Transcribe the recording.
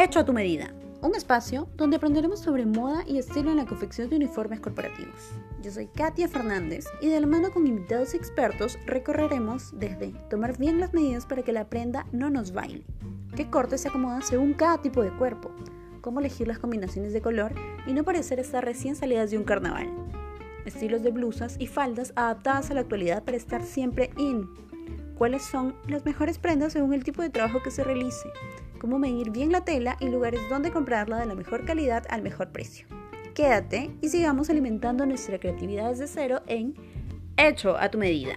Hecho a tu medida. Un espacio donde aprenderemos sobre moda y estilo en la confección de uniformes corporativos. Yo soy Katia Fernández y de la mano con invitados expertos recorreremos desde tomar bien las medidas para que la prenda no nos baile, qué cortes se acomodan según cada tipo de cuerpo, cómo elegir las combinaciones de color y no parecer estar recién salidas de un carnaval, estilos de blusas y faldas adaptadas a la actualidad para estar siempre in, cuáles son las mejores prendas según el tipo de trabajo que se realice, cómo medir bien la tela y lugares donde comprarla de la mejor calidad al mejor precio. Quédate y sigamos alimentando nuestra creatividad desde cero en Hecho a tu medida.